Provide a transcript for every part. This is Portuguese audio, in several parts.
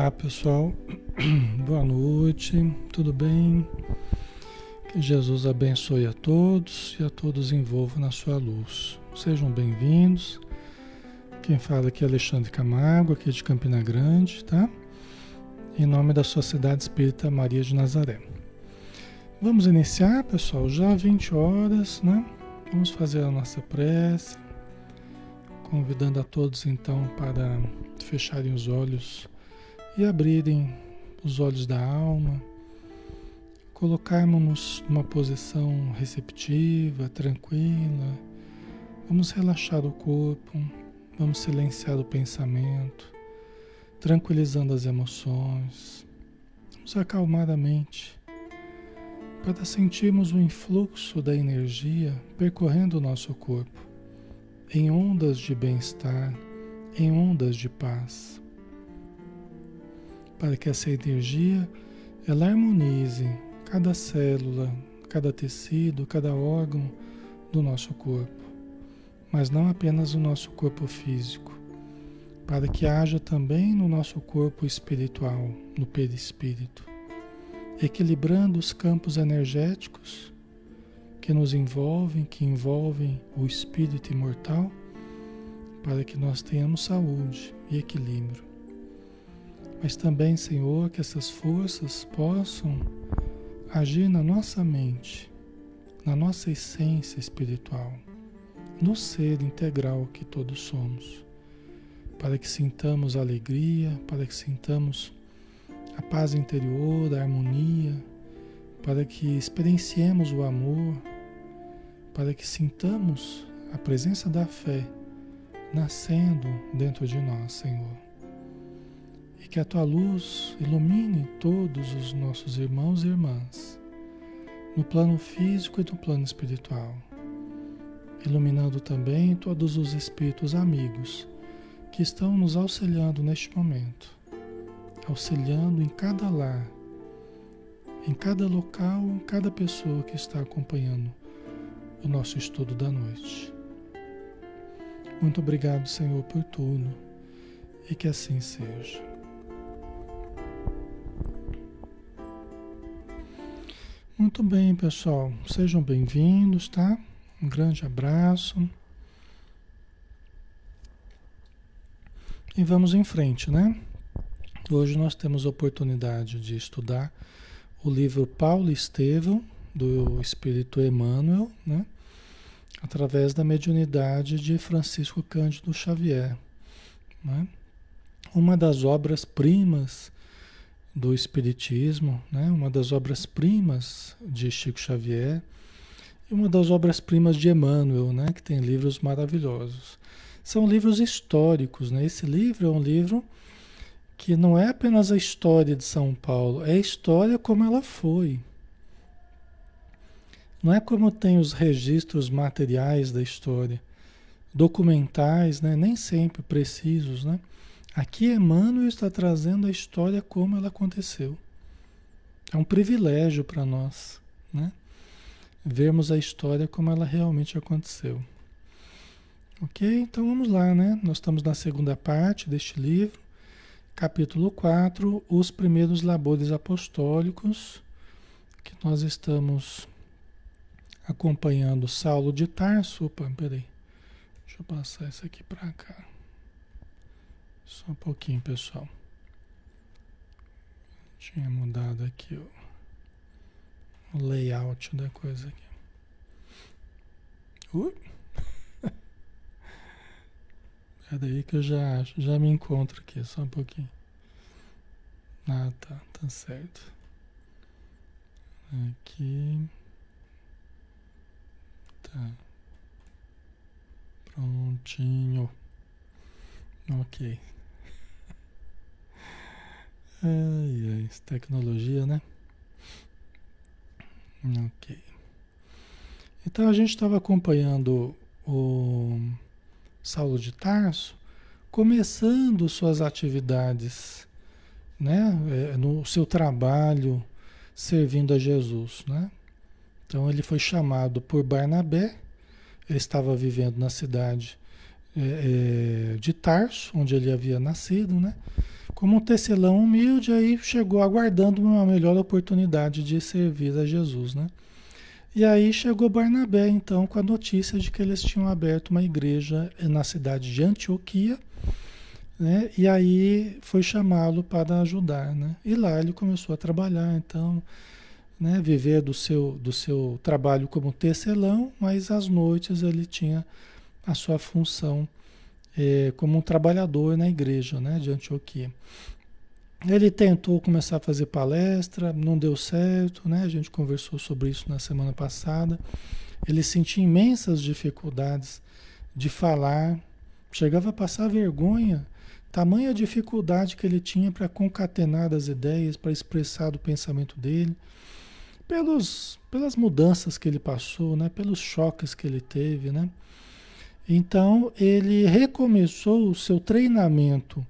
Olá pessoal, boa noite, tudo bem? Que Jesus abençoe a todos e a todos envolva na sua luz. Sejam bem-vindos. Quem fala aqui é Alexandre Camargo, aqui de Campina Grande, tá? Em nome da Sociedade Espírita Maria de Nazaré. Vamos iniciar, pessoal, já 20 horas, né? Vamos fazer a nossa prece, convidando a todos então para fecharem os olhos e abrirem os olhos da alma, colocarmos-nos numa posição receptiva, tranquila. Vamos relaxar o corpo, vamos silenciar o pensamento, tranquilizando as emoções. Vamos acalmar a mente para sentirmos o influxo da energia percorrendo o nosso corpo, em ondas de bem-estar, em ondas de paz para que essa energia ela harmonize cada célula, cada tecido, cada órgão do nosso corpo, mas não apenas o nosso corpo físico, para que haja também no nosso corpo espiritual, no perispírito, equilibrando os campos energéticos que nos envolvem, que envolvem o espírito imortal, para que nós tenhamos saúde e equilíbrio mas também, Senhor, que essas forças possam agir na nossa mente, na nossa essência espiritual, no ser integral que todos somos, para que sintamos alegria, para que sintamos a paz interior, a harmonia, para que experienciemos o amor, para que sintamos a presença da fé nascendo dentro de nós, Senhor que a tua luz ilumine todos os nossos irmãos e irmãs, no plano físico e no plano espiritual, iluminando também todos os espíritos amigos que estão nos auxiliando neste momento, auxiliando em cada lar, em cada local, em cada pessoa que está acompanhando o nosso estudo da noite. Muito obrigado, Senhor, por tudo e que assim seja. Muito bem, pessoal. Sejam bem-vindos, tá? Um grande abraço. E vamos em frente, né? Hoje nós temos a oportunidade de estudar o livro Paulo Estevão, do Espírito Emmanuel, né? Através da mediunidade de Francisco Cândido Xavier, né? Uma das obras primas do Espiritismo, né? uma das obras-primas de Chico Xavier e uma das obras-primas de Emmanuel, né? que tem livros maravilhosos. São livros históricos. Né? Esse livro é um livro que não é apenas a história de São Paulo, é a história como ela foi. Não é como tem os registros materiais da história, documentais, né? nem sempre precisos, né? Aqui Emmanuel está trazendo a história como ela aconteceu. É um privilégio para nós, né? Vermos a história como ela realmente aconteceu. Ok? Então vamos lá, né? Nós estamos na segunda parte deste livro, capítulo 4, os primeiros labores apostólicos, que nós estamos acompanhando Saulo de Tarso. Opa, peraí. Deixa eu passar isso aqui para cá. Só um pouquinho, pessoal. Tinha mudado aqui o, o layout da coisa aqui. Ui! É daí que eu já já me encontro aqui, só um pouquinho. Ah, tá, tá certo. Aqui. Tá. Prontinho. Ok. Ai, ai, tecnologia, né? Ok. Então a gente estava acompanhando o Saulo de Tarso começando suas atividades, né? É, no seu trabalho servindo a Jesus, né? Então ele foi chamado por Barnabé, ele estava vivendo na cidade é, é, de Tarso, onde ele havia nascido, né? Como um tecelão humilde, aí chegou aguardando uma melhor oportunidade de servir a Jesus, né? E aí chegou Barnabé, então, com a notícia de que eles tinham aberto uma igreja na cidade de Antioquia, né? E aí foi chamá-lo para ajudar, né? E lá ele começou a trabalhar, então, né? Viver do seu, do seu trabalho como tecelão, mas às noites ele tinha a sua função é, como um trabalhador na igreja, né? De Antioquia. Ele tentou começar a fazer palestra, não deu certo, né? A gente conversou sobre isso na semana passada. Ele sentia imensas dificuldades de falar, chegava a passar vergonha, tamanha dificuldade que ele tinha para concatenar as ideias, para expressar o pensamento dele, pelos, pelas mudanças que ele passou, né? Pelos choques que ele teve, né? Então ele recomeçou o seu treinamento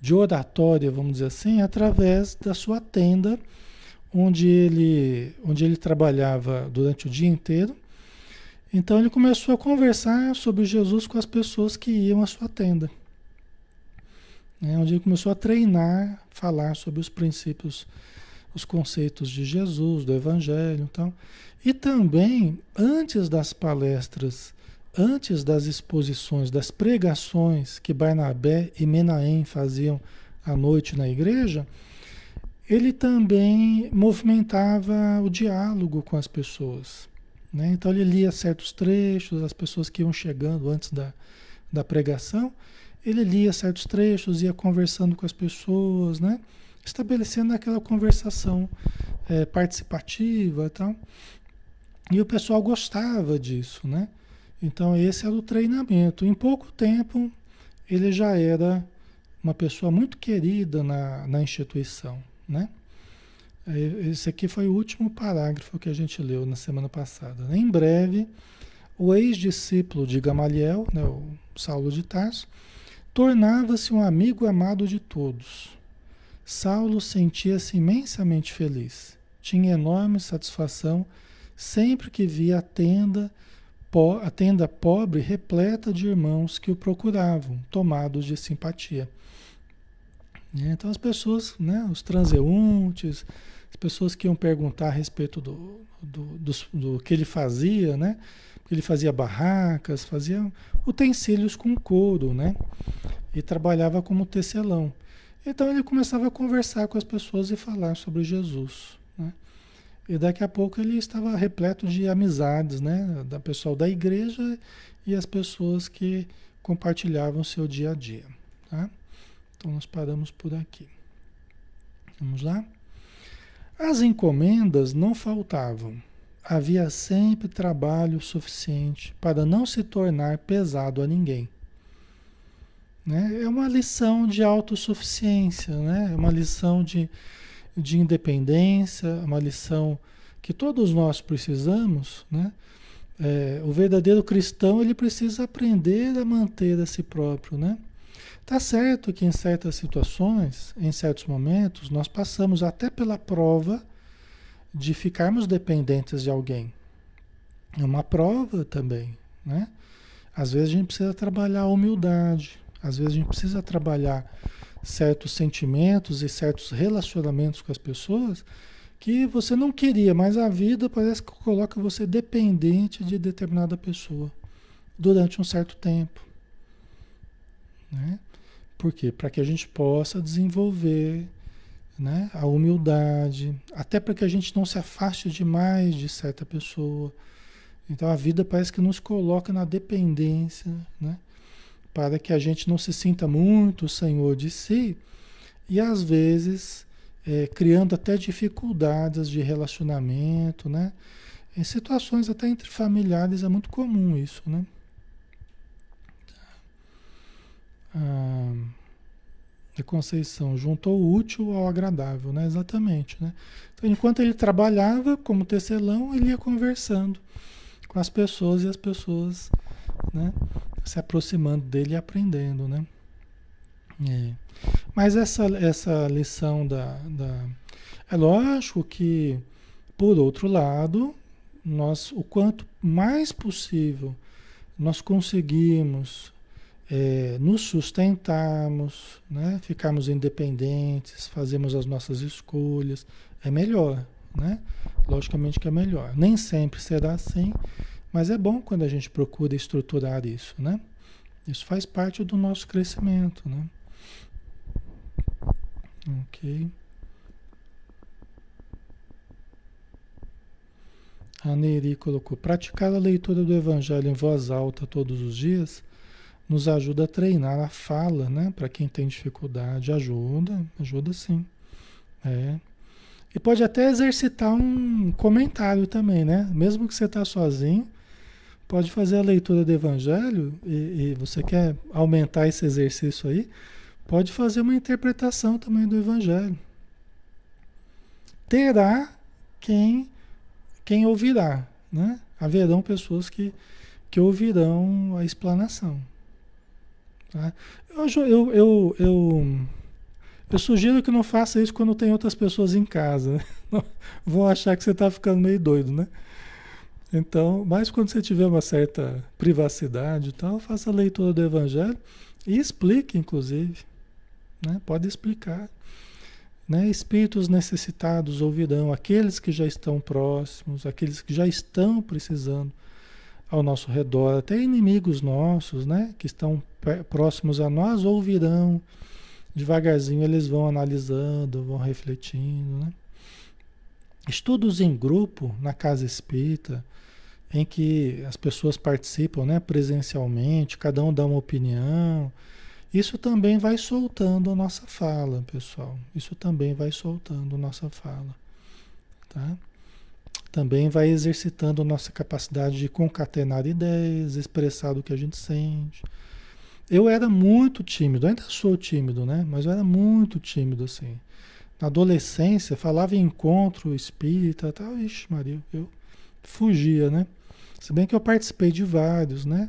de oratória, vamos dizer assim, através da sua tenda, onde ele, onde ele trabalhava durante o dia inteiro. Então ele começou a conversar sobre Jesus com as pessoas que iam à sua tenda. Né? Onde ele começou a treinar, falar sobre os princípios, os conceitos de Jesus, do Evangelho. Então. E também, antes das palestras antes das exposições, das pregações que Barnabé e Menahem faziam à noite na igreja, ele também movimentava o diálogo com as pessoas. Né? Então ele lia certos trechos, as pessoas que iam chegando antes da, da pregação, ele lia certos trechos, ia conversando com as pessoas, né? estabelecendo aquela conversação é, participativa e tal. E o pessoal gostava disso, né? Então, esse era o treinamento. Em pouco tempo, ele já era uma pessoa muito querida na, na instituição, né? É, esse aqui foi o último parágrafo que a gente leu na semana passada. Em breve, o ex-discípulo de Gamaliel, né, o Saulo de Tarso, tornava-se um amigo amado de todos. Saulo sentia-se imensamente feliz. Tinha enorme satisfação sempre que via a tenda a tenda pobre repleta de irmãos que o procuravam, tomados de simpatia. Então as pessoas, né, os transeuntes, as pessoas que iam perguntar a respeito do, do, do, do que ele fazia, né? Ele fazia barracas, fazia utensílios com couro, né? E trabalhava como tecelão. Então ele começava a conversar com as pessoas e falar sobre Jesus. Né? E daqui a pouco ele estava repleto de amizades, né? Da pessoal da igreja e as pessoas que compartilhavam seu dia a dia, tá? Então nós paramos por aqui. Vamos lá? As encomendas não faltavam. Havia sempre trabalho suficiente para não se tornar pesado a ninguém. Né? É uma lição de autossuficiência, né? é uma lição de de independência, uma lição que todos nós precisamos, né? É, o verdadeiro cristão ele precisa aprender a manter a si próprio, né? Tá certo que em certas situações, em certos momentos, nós passamos até pela prova de ficarmos dependentes de alguém. É uma prova também, né? Às vezes a gente precisa trabalhar a humildade, às vezes a gente precisa trabalhar certos sentimentos e certos relacionamentos com as pessoas que você não queria, mas a vida parece que coloca você dependente de determinada pessoa durante um certo tempo. Né? Por quê? Para que a gente possa desenvolver né, a humildade, até para que a gente não se afaste demais de certa pessoa. Então a vida parece que nos coloca na dependência, né? Para que a gente não se sinta muito senhor de si e às vezes é, criando até dificuldades de relacionamento, né? Em situações até entre familiares é muito comum isso, né? Ah, a Conceição juntou o útil ao agradável, né? Exatamente, né? Então, enquanto ele trabalhava como tecelão, ele ia conversando com as pessoas e as pessoas, né? Se aproximando dele e aprendendo, né? É. Mas essa, essa lição da, da. É lógico que, por outro lado, nós, o quanto mais possível nós conseguimos é, nos sustentarmos, né? ficarmos independentes, fazermos as nossas escolhas, é melhor, né? Logicamente que é melhor. Nem sempre será assim, mas é bom quando a gente procura estruturar isso, né? Isso faz parte do nosso crescimento, né? Ok. A Neri colocou: praticar a leitura do Evangelho em voz alta todos os dias nos ajuda a treinar a fala, né? Para quem tem dificuldade, ajuda, ajuda sim. É. E pode até exercitar um comentário também, né? Mesmo que você está sozinho, pode fazer a leitura do Evangelho e, e, você quer aumentar esse exercício aí, pode fazer uma interpretação também do Evangelho. Terá quem, quem ouvirá, né? Haverão pessoas que, que ouvirão a explanação. Tá? Eu, eu, eu, eu, eu, sugiro que não faça isso quando tem outras pessoas em casa. Né? Vão achar que você está ficando meio doido, né? Então, mas quando você tiver uma certa privacidade e tal, faça a leitura do Evangelho e explique, inclusive. Né? Pode explicar. Né? Espíritos necessitados ouvirão, aqueles que já estão próximos, aqueles que já estão precisando ao nosso redor, até inimigos nossos, né, que estão próximos a nós, ouvirão. Devagarzinho eles vão analisando, vão refletindo, né? Estudos em grupo na casa espírita, em que as pessoas participam, né, presencialmente, cada um dá uma opinião. Isso também vai soltando a nossa fala, pessoal. Isso também vai soltando a nossa fala, tá? também vai exercitando nossa capacidade de concatenar ideias, expressar o que a gente sente. Eu era muito tímido, ainda sou tímido, né? Mas eu era muito tímido assim. Na adolescência, falava em encontro espírita, tal, ixi, Maria, eu fugia, né? Se bem que eu participei de vários, né?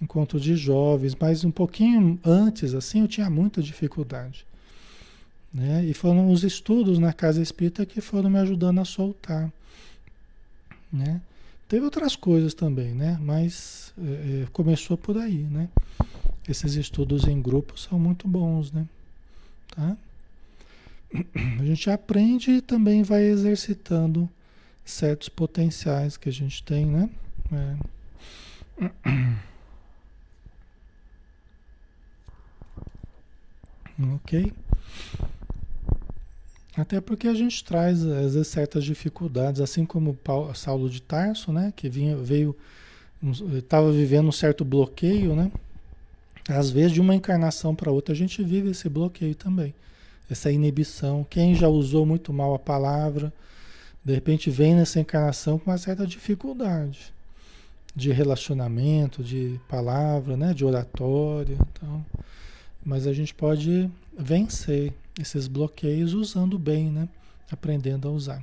Encontros de jovens, mas um pouquinho antes, assim, eu tinha muita dificuldade. Né? E foram os estudos na casa espírita que foram me ajudando a soltar. Né? Teve outras coisas também, né? mas é, é, começou por aí. Né? Esses estudos em grupo são muito bons. Né? Tá? A gente aprende e também vai exercitando certos potenciais que a gente tem, né? É. Ok? Até porque a gente traz, às vezes, certas dificuldades, assim como Paulo, Saulo de Tarso, né? Que vinha, veio, estava vivendo um certo bloqueio, né? Às vezes, de uma encarnação para outra, a gente vive esse bloqueio também. Essa inibição. Quem já usou muito mal a palavra, de repente vem nessa encarnação com uma certa dificuldade de relacionamento, de palavra, né? De oratória. Então, mas a gente pode vencer esses bloqueios usando bem, né? Aprendendo a usar.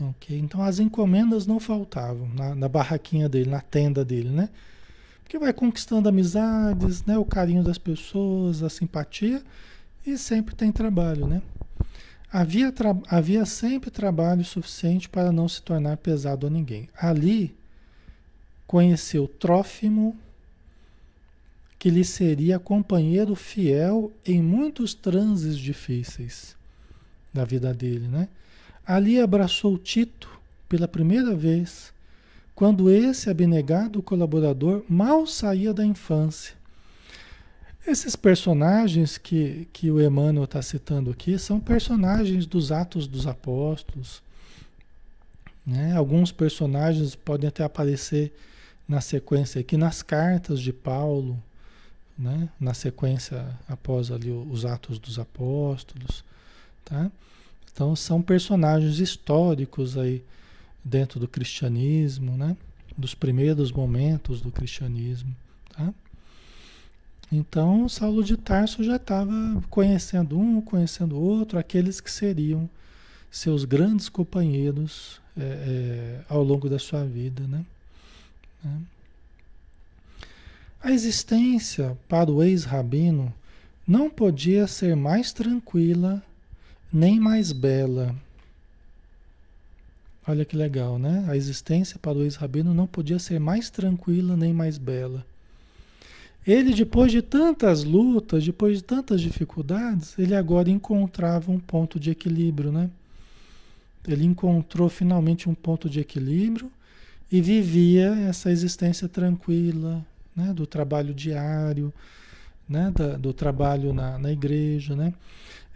Ok? Então as encomendas não faltavam na, na barraquinha dele, na tenda dele, né? Porque vai conquistando amizades, né? O carinho das pessoas, a simpatia e sempre tem trabalho, né? Havia, tra havia sempre trabalho suficiente para não se tornar pesado a ninguém. Ali conheceu Trófimo, que lhe seria companheiro fiel em muitos transes difíceis da vida dele, né? Ali abraçou Tito pela primeira vez, quando esse abnegado colaborador mal saía da infância. Esses personagens que, que o Emmanuel está citando aqui são personagens dos Atos dos Apóstolos. Né? Alguns personagens podem até aparecer na sequência aqui nas cartas de Paulo, né? na sequência após ali os Atos dos Apóstolos, tá? Então são personagens históricos aí dentro do cristianismo, né? Dos primeiros momentos do cristianismo, tá? Então Saulo de Tarso já estava conhecendo um, conhecendo outro, aqueles que seriam seus grandes companheiros é, é, ao longo da sua vida, né? né? A existência para o ex-rabino não podia ser mais tranquila nem mais bela. Olha que legal, né? A existência para o ex-rabino não podia ser mais tranquila nem mais bela. Ele, depois de tantas lutas, depois de tantas dificuldades, ele agora encontrava um ponto de equilíbrio, né? Ele encontrou finalmente um ponto de equilíbrio e vivia essa existência tranquila, né? Do trabalho diário, né? Da, do trabalho na, na igreja, né?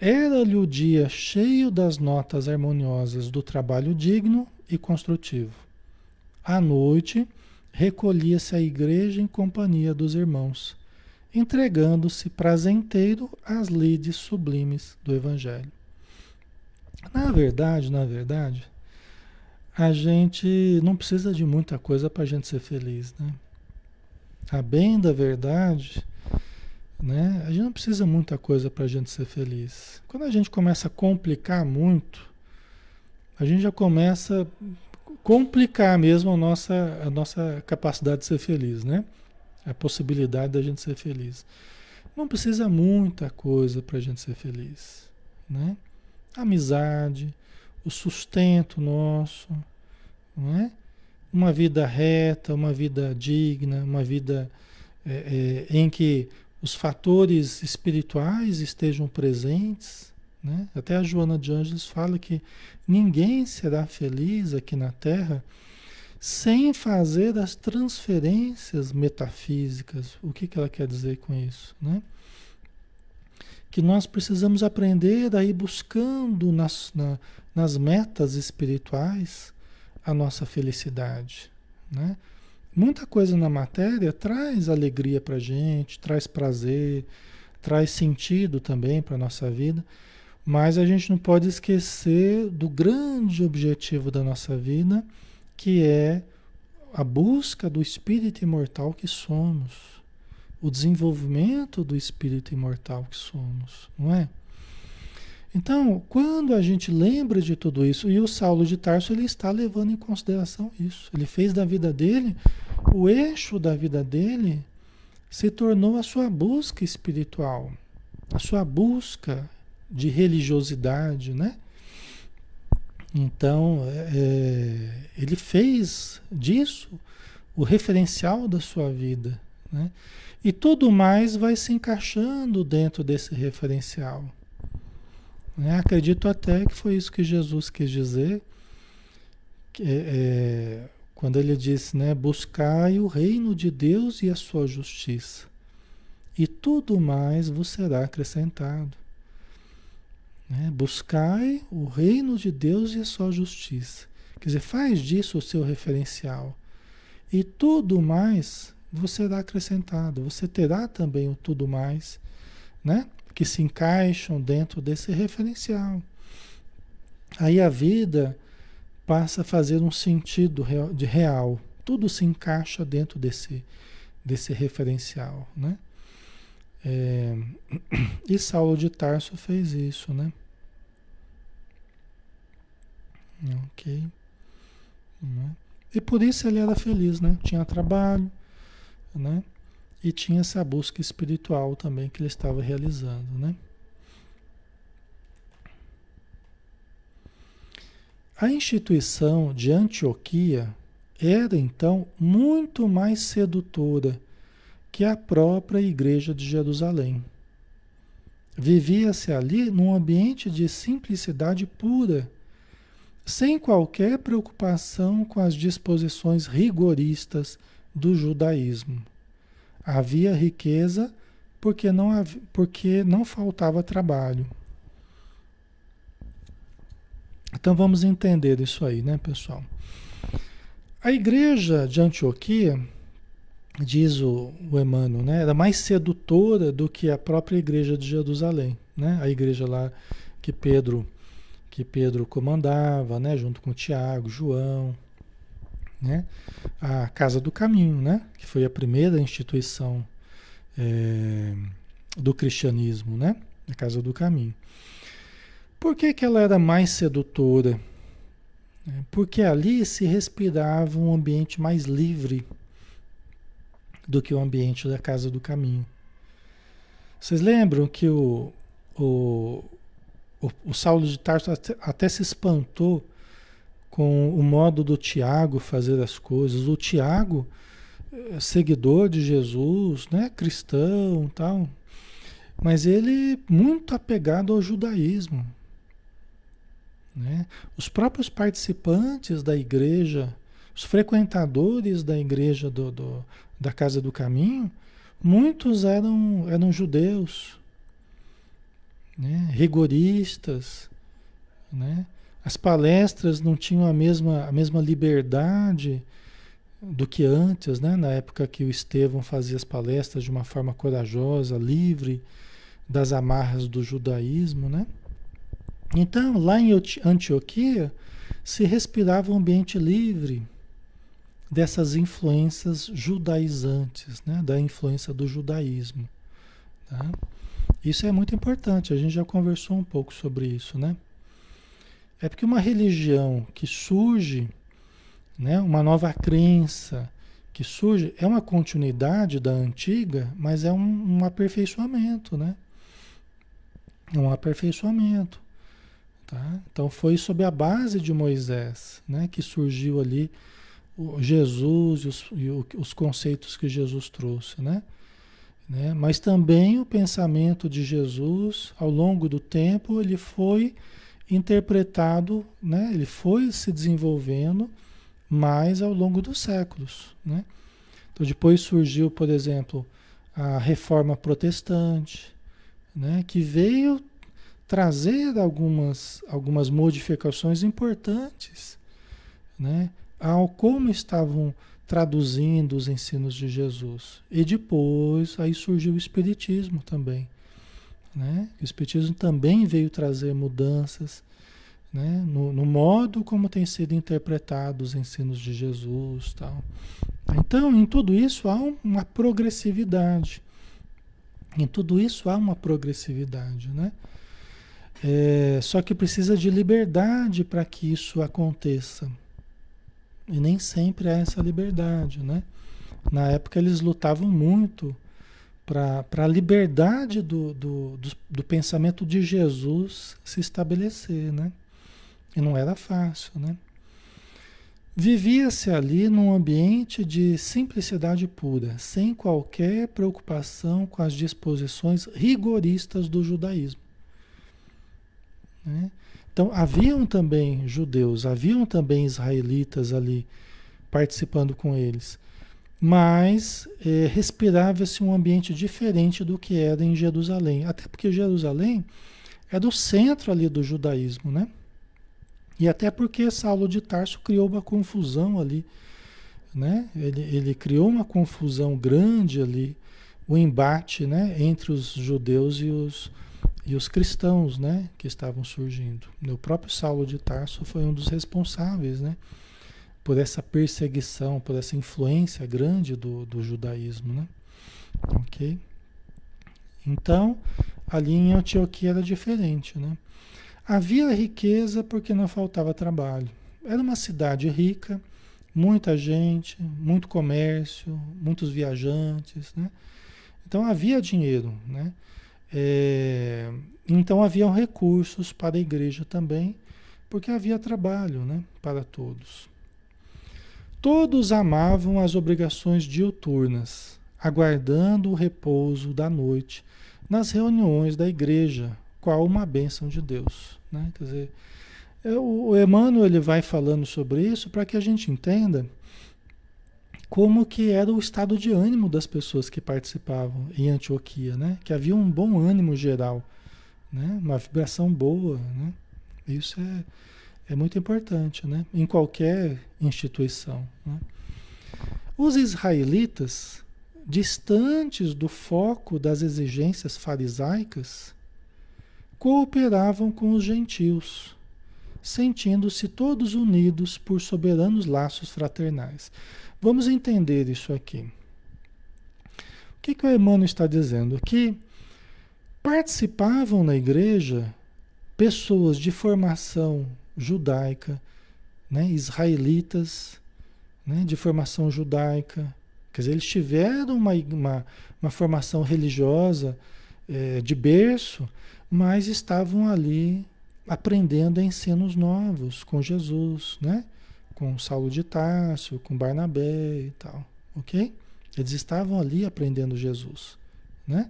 Era-lhe o dia cheio das notas harmoniosas do trabalho digno e construtivo. À noite, recolhia-se à igreja em companhia dos irmãos, entregando-se prazenteiro às lides sublimes do Evangelho. Na verdade, na verdade, a gente não precisa de muita coisa para a gente ser feliz, né? A bem da verdade, né? A gente não precisa muita coisa para a gente ser feliz. Quando a gente começa a complicar muito, a gente já começa complicar mesmo a nossa, a nossa capacidade de ser feliz, né? A possibilidade da gente ser feliz. Não precisa muita coisa para a gente ser feliz, né? amizade, o sustento nosso, não é? Uma vida reta, uma vida digna, uma vida é, é, em que os fatores espirituais estejam presentes. Né? Até a Joana de Ângeles fala que ninguém será feliz aqui na Terra sem fazer as transferências metafísicas. O que, que ela quer dizer com isso? Né? Que nós precisamos aprender a ir buscando nas, na, nas metas espirituais a nossa felicidade. Né? Muita coisa na matéria traz alegria para gente, traz prazer, traz sentido também para a nossa vida, mas a gente não pode esquecer do grande objetivo da nossa vida, que é a busca do espírito imortal que somos, o desenvolvimento do espírito imortal que somos, não é? Então, quando a gente lembra de tudo isso, e o Saulo de Tarso ele está levando em consideração isso, ele fez da vida dele, o eixo da vida dele se tornou a sua busca espiritual, a sua busca de religiosidade, né? Então, é, ele fez disso o referencial da sua vida, né? E tudo mais vai se encaixando dentro desse referencial. Né? Acredito até que foi isso que Jesus quis dizer, que, é, quando ele disse, né, buscai o reino de Deus e a sua justiça, e tudo mais vos será acrescentado. Né? Buscai o reino de Deus e a sua justiça. Quer dizer, faz disso o seu referencial. E tudo mais vos será acrescentado. Você terá também o tudo mais, né? que se encaixam dentro desse referencial. Aí a vida passa a fazer um sentido de real. Tudo se encaixa dentro desse, desse referencial, né? É, e Saulo de Tarso fez isso, né? Ok. Né? E por isso ele era feliz, né? Tinha trabalho, né? e tinha essa busca espiritual também que ele estava realizando, né? A instituição de Antioquia era então muito mais sedutora que a própria igreja de Jerusalém. Vivia-se ali num ambiente de simplicidade pura, sem qualquer preocupação com as disposições rigoristas do judaísmo. Havia riqueza porque não, havia, porque não faltava trabalho. Então vamos entender isso aí, né, pessoal? A igreja de Antioquia, diz o, o Emmanuel, né, era mais sedutora do que a própria igreja de Jerusalém, né? A igreja lá que Pedro que Pedro comandava, né, junto com Tiago, João, né? A Casa do Caminho, né? que foi a primeira instituição é, do cristianismo, né? a Casa do Caminho. Por que, que ela era mais sedutora? É, porque ali se respirava um ambiente mais livre do que o ambiente da Casa do Caminho. Vocês lembram que o, o, o, Saulo de Tarso até, até se espantou com o modo do Tiago fazer as coisas. O Tiago eh, seguidor de Jesus, né? cristão tal, mas ele muito apegado ao judaísmo. Né? Os próprios participantes da igreja, os frequentadores da igreja do, do, da Casa do Caminho, muitos eram, eram judeus, né? rigoristas, né? As palestras não tinham a mesma, a mesma liberdade do que antes, né? na época que o Estevão fazia as palestras de uma forma corajosa, livre das amarras do judaísmo. Né? Então, lá em Antioquia, se respirava um ambiente livre dessas influências judaizantes, né? da influência do judaísmo. Tá? Isso é muito importante, a gente já conversou um pouco sobre isso, né? É porque uma religião que surge, né, uma nova crença que surge, é uma continuidade da antiga, mas é um, um aperfeiçoamento, né? É um aperfeiçoamento. Tá? Então foi sob a base de Moisés né, que surgiu ali o Jesus e os, e os conceitos que Jesus trouxe. Né? Né? Mas também o pensamento de Jesus, ao longo do tempo, ele foi interpretado, né? ele foi se desenvolvendo mais ao longo dos séculos. Né? Então, depois surgiu, por exemplo, a reforma protestante, né? que veio trazer algumas, algumas modificações importantes né? ao como estavam traduzindo os ensinos de Jesus. E depois aí surgiu o Espiritismo também. Né? O Espiritismo também veio trazer mudanças né? no, no modo como tem sido interpretados os ensinos de Jesus. Tal. Então, em tudo isso há uma progressividade. Em tudo isso há uma progressividade. Né? É, só que precisa de liberdade para que isso aconteça. E nem sempre há essa liberdade. Né? Na época eles lutavam muito para a liberdade do, do, do, do, pensamento de Jesus se estabelecer, né? E não era fácil, né? Vivia-se ali num ambiente de simplicidade pura, sem qualquer preocupação com as disposições rigoristas do judaísmo. Né? Então, haviam também judeus, haviam também israelitas ali participando com eles mas é, respirava-se um ambiente diferente do que era em Jerusalém. Até porque Jerusalém é do centro ali do judaísmo, né? E até porque Saulo de Tarso criou uma confusão ali, né? Ele, ele criou uma confusão grande ali, o um embate, né? Entre os judeus e os, e os cristãos, né? Que estavam surgindo. O próprio Saulo de Tarso foi um dos responsáveis, né? por essa perseguição, por essa influência grande do, do judaísmo, né? Ok? Então, ali em Antioquia era diferente, né? Havia riqueza porque não faltava trabalho. Era uma cidade rica, muita gente, muito comércio, muitos viajantes, né? Então havia dinheiro, né? É, então haviam recursos para a igreja também, porque havia trabalho, né? Para todos. Todos amavam as obrigações diuturnas, aguardando o repouso da noite nas reuniões da igreja, qual uma bênção de Deus. Né? Quer dizer, é, o Emmanuel ele vai falando sobre isso para que a gente entenda como que era o estado de ânimo das pessoas que participavam em Antioquia, né? Que havia um bom ânimo geral, né? Uma vibração boa, né? Isso é, é muito importante, né? Em qualquer instituição. Né? Os israelitas, distantes do foco das exigências farisaicas, cooperavam com os gentios, sentindo-se todos unidos por soberanos laços fraternais. Vamos entender isso aqui. O que, que o Emmanuel está dizendo? Que participavam na igreja pessoas de formação judaica, né, israelitas, né, de formação judaica. Quer dizer, eles tiveram uma, uma, uma formação religiosa é, de berço, mas estavam ali aprendendo ensinos novos com Jesus, né? Com Saulo de Tarso, com Barnabé e tal, ok? Eles estavam ali aprendendo Jesus, né?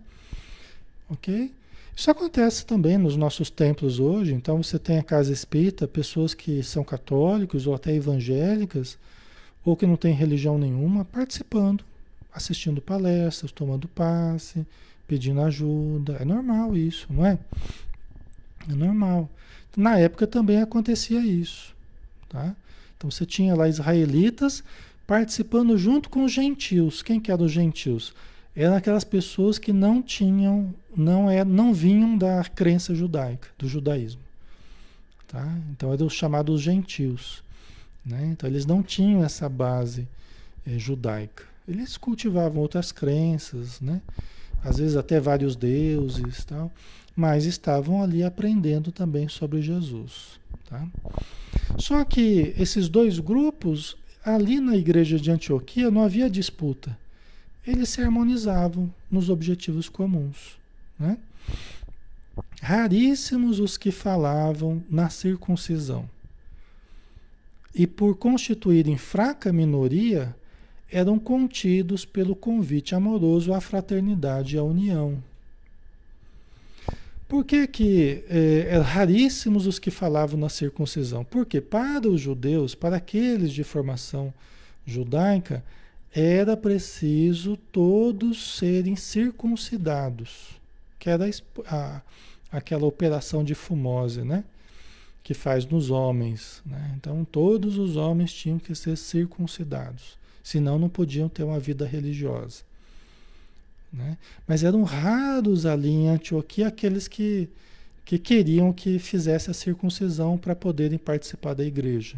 Ok? Isso acontece também nos nossos templos hoje. Então você tem a casa espírita, pessoas que são católicos ou até evangélicas, ou que não têm religião nenhuma, participando, assistindo palestras, tomando passe, pedindo ajuda. É normal isso, não é? É normal. Na época também acontecia isso, tá? Então você tinha lá israelitas participando junto com os gentios. Quem que eram os gentios? Eram aquelas pessoas que não tinham, não é, não vinham da crença judaica, do judaísmo. Tá? Então eram os chamados gentios. Né? Então eles não tinham essa base é, judaica. Eles cultivavam outras crenças, né? às vezes até vários deuses, tal, mas estavam ali aprendendo também sobre Jesus. Tá? Só que esses dois grupos, ali na igreja de Antioquia, não havia disputa eles se harmonizavam nos objetivos comuns. Né? Raríssimos os que falavam na circuncisão. E por constituírem fraca minoria, eram contidos pelo convite amoroso à fraternidade e à união. Por que, que é, é, raríssimos os que falavam na circuncisão? Porque para os judeus, para aqueles de formação judaica, era preciso todos serem circuncidados, que era a, aquela operação de fumose, né? Que faz nos homens. Né? Então, todos os homens tinham que ser circuncidados, senão não podiam ter uma vida religiosa. Né? Mas eram raros ali em Antioquia aqueles que, que queriam que fizesse a circuncisão para poderem participar da igreja.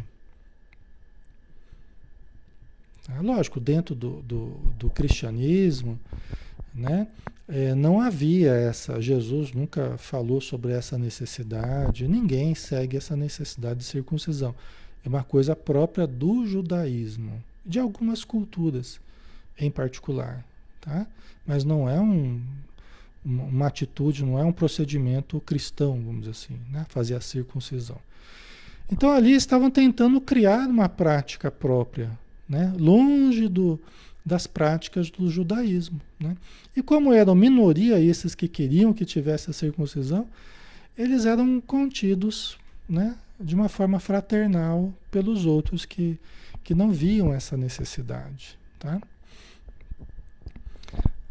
É lógico, dentro do, do, do cristianismo, né, é, não havia essa. Jesus nunca falou sobre essa necessidade, ninguém segue essa necessidade de circuncisão. É uma coisa própria do judaísmo, de algumas culturas em particular. Tá? Mas não é um, uma atitude, não é um procedimento cristão, vamos dizer assim, né? fazer a circuncisão. Então ali estavam tentando criar uma prática própria né? longe do, das práticas do judaísmo. Né? E como eram minoria esses que queriam que tivesse a circuncisão, eles eram contidos né, de uma forma fraternal pelos outros que, que não viam essa necessidade. Tá?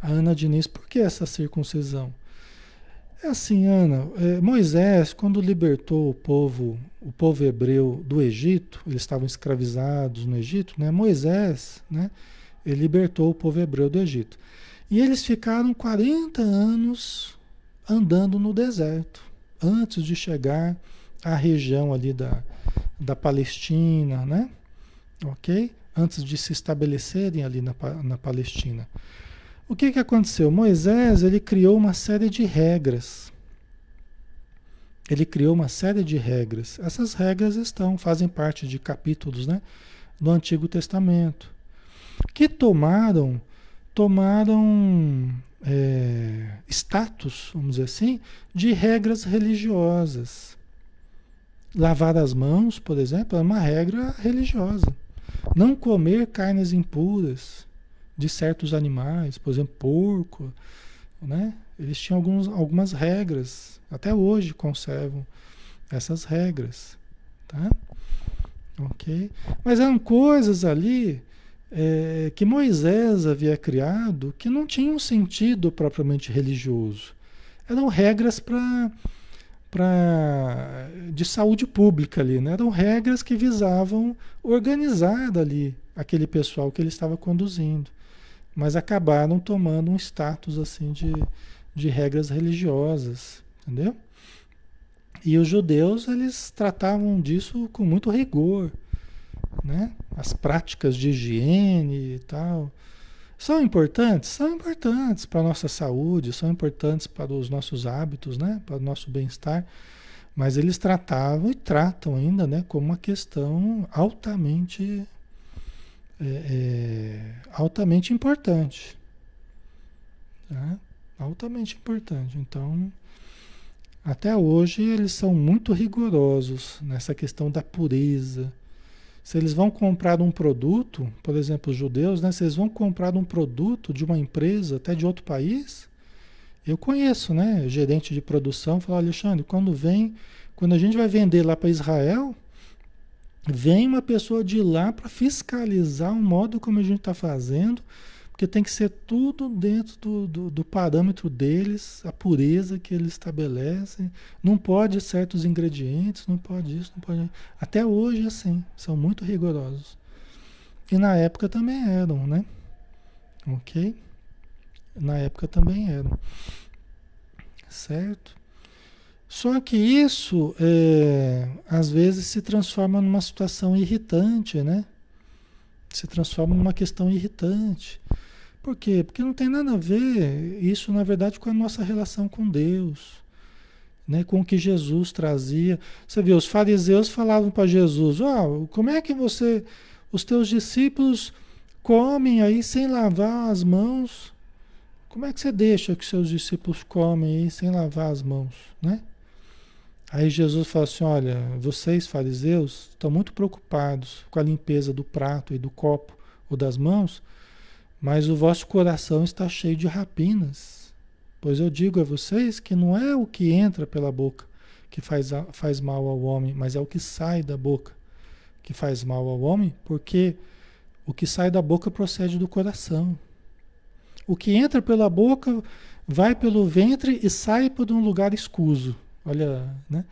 A Ana Diniz, por que essa circuncisão? É assim, Ana, é, Moisés, quando libertou o povo, o povo hebreu do Egito, eles estavam escravizados no Egito, né? Moisés, né? Ele libertou o povo hebreu do Egito. E eles ficaram 40 anos andando no deserto, antes de chegar à região ali da, da Palestina, né? Ok? Antes de se estabelecerem ali na, na Palestina. O que, que aconteceu? Moisés ele criou uma série de regras. Ele criou uma série de regras. Essas regras estão, fazem parte de capítulos né, do Antigo Testamento, que tomaram, tomaram é, status, vamos dizer assim, de regras religiosas. Lavar as mãos, por exemplo, é uma regra religiosa. Não comer carnes impuras de certos animais, por exemplo, porco, né? Eles tinham alguns, algumas regras, até hoje conservam essas regras, tá? Ok? Mas eram coisas ali é, que Moisés havia criado que não tinham sentido propriamente religioso. Eram regras para para de saúde pública ali, né? Eram regras que visavam organizar ali aquele pessoal que ele estava conduzindo mas acabaram tomando um status assim de, de regras religiosas, entendeu? E os judeus eles tratavam disso com muito rigor, né? As práticas de higiene e tal são importantes, são importantes para nossa saúde, são importantes para os nossos hábitos, né? Para o nosso bem-estar, mas eles tratavam e tratam ainda, né? Como uma questão altamente é, é, altamente importante. Tá? Altamente importante. Então, até hoje eles são muito rigorosos nessa questão da pureza, Se eles vão comprar um produto, por exemplo, os judeus, né? Se eles vão comprar um produto de uma empresa, até de outro país, eu conheço, né? Gerente de produção, fala, Alexandre, quando vem, quando a gente vai vender lá para Israel, vem uma pessoa de lá para fiscalizar o modo como a gente está fazendo, porque tem que ser tudo dentro do, do, do, parâmetro deles, a pureza que eles estabelecem. Não pode certos ingredientes, não pode isso, não pode. Até hoje, assim, são muito rigorosos. E na época também eram, né? Ok? Na época também eram. Certo? Só que isso, é, às vezes, se transforma numa situação irritante, né? Se transforma numa questão irritante. Por quê? Porque não tem nada a ver isso, na verdade, com a nossa relação com Deus, né? com o que Jesus trazia. Você vê, os fariseus falavam para Jesus: oh, como é que você, os teus discípulos comem aí sem lavar as mãos? Como é que você deixa que seus discípulos comem aí sem lavar as mãos? Né? Aí Jesus fala assim: olha, vocês fariseus estão muito preocupados com a limpeza do prato e do copo ou das mãos mas o vosso coração está cheio de rapinas. Pois eu digo a vocês que não é o que entra pela boca que faz, faz mal ao homem, mas é o que sai da boca que faz mal ao homem, porque o que sai da boca procede do coração. O que entra pela boca vai pelo ventre e sai por um lugar escuso. Olha, né?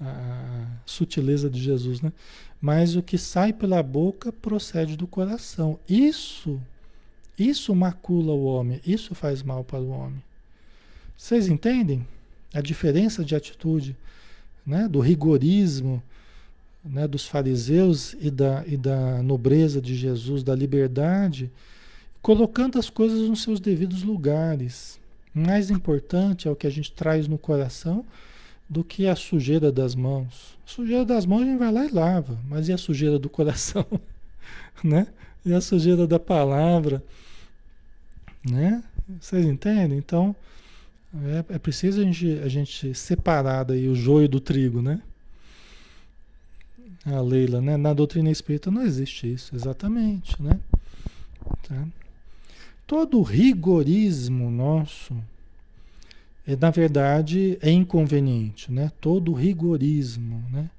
A sutileza de Jesus, né? Mas o que sai pela boca procede do coração. Isso isso macula o homem, isso faz mal para o homem. Vocês entendem a diferença de atitude né, do rigorismo né, dos fariseus e da, e da nobreza de Jesus, da liberdade, colocando as coisas nos seus devidos lugares. Mais importante é o que a gente traz no coração do que a sujeira das mãos. A sujeira das mãos a gente vai lá e lava, mas e a sujeira do coração? né? E a sujeira da palavra? Né? Vocês entendem? Então, é, é preciso a gente, a gente separar daí o joio do trigo, né? A Leila, né? Na doutrina espírita não existe isso, exatamente, né? Tá? Todo rigorismo nosso, na verdade, é inconveniente, né? Todo rigorismo, né?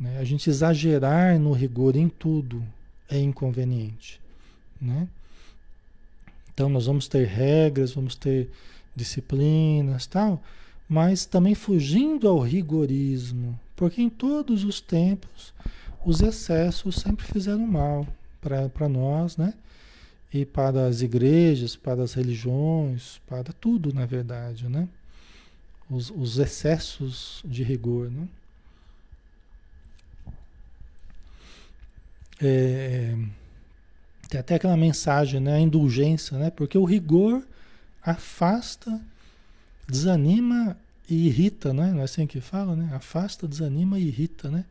né? A gente exagerar no rigor em tudo é inconveniente, né? Então nós vamos ter regras, vamos ter disciplinas, tal, mas também fugindo ao rigorismo, porque em todos os tempos os excessos sempre fizeram mal para nós, né? E para as igrejas, para as religiões, para tudo, na verdade, né? Os, os excessos de rigor, né? É, tem até aquela mensagem, né? A indulgência, né? Porque o rigor afasta, desanima e irrita, né? Não é assim que fala, né? Afasta, desanima e irrita, né?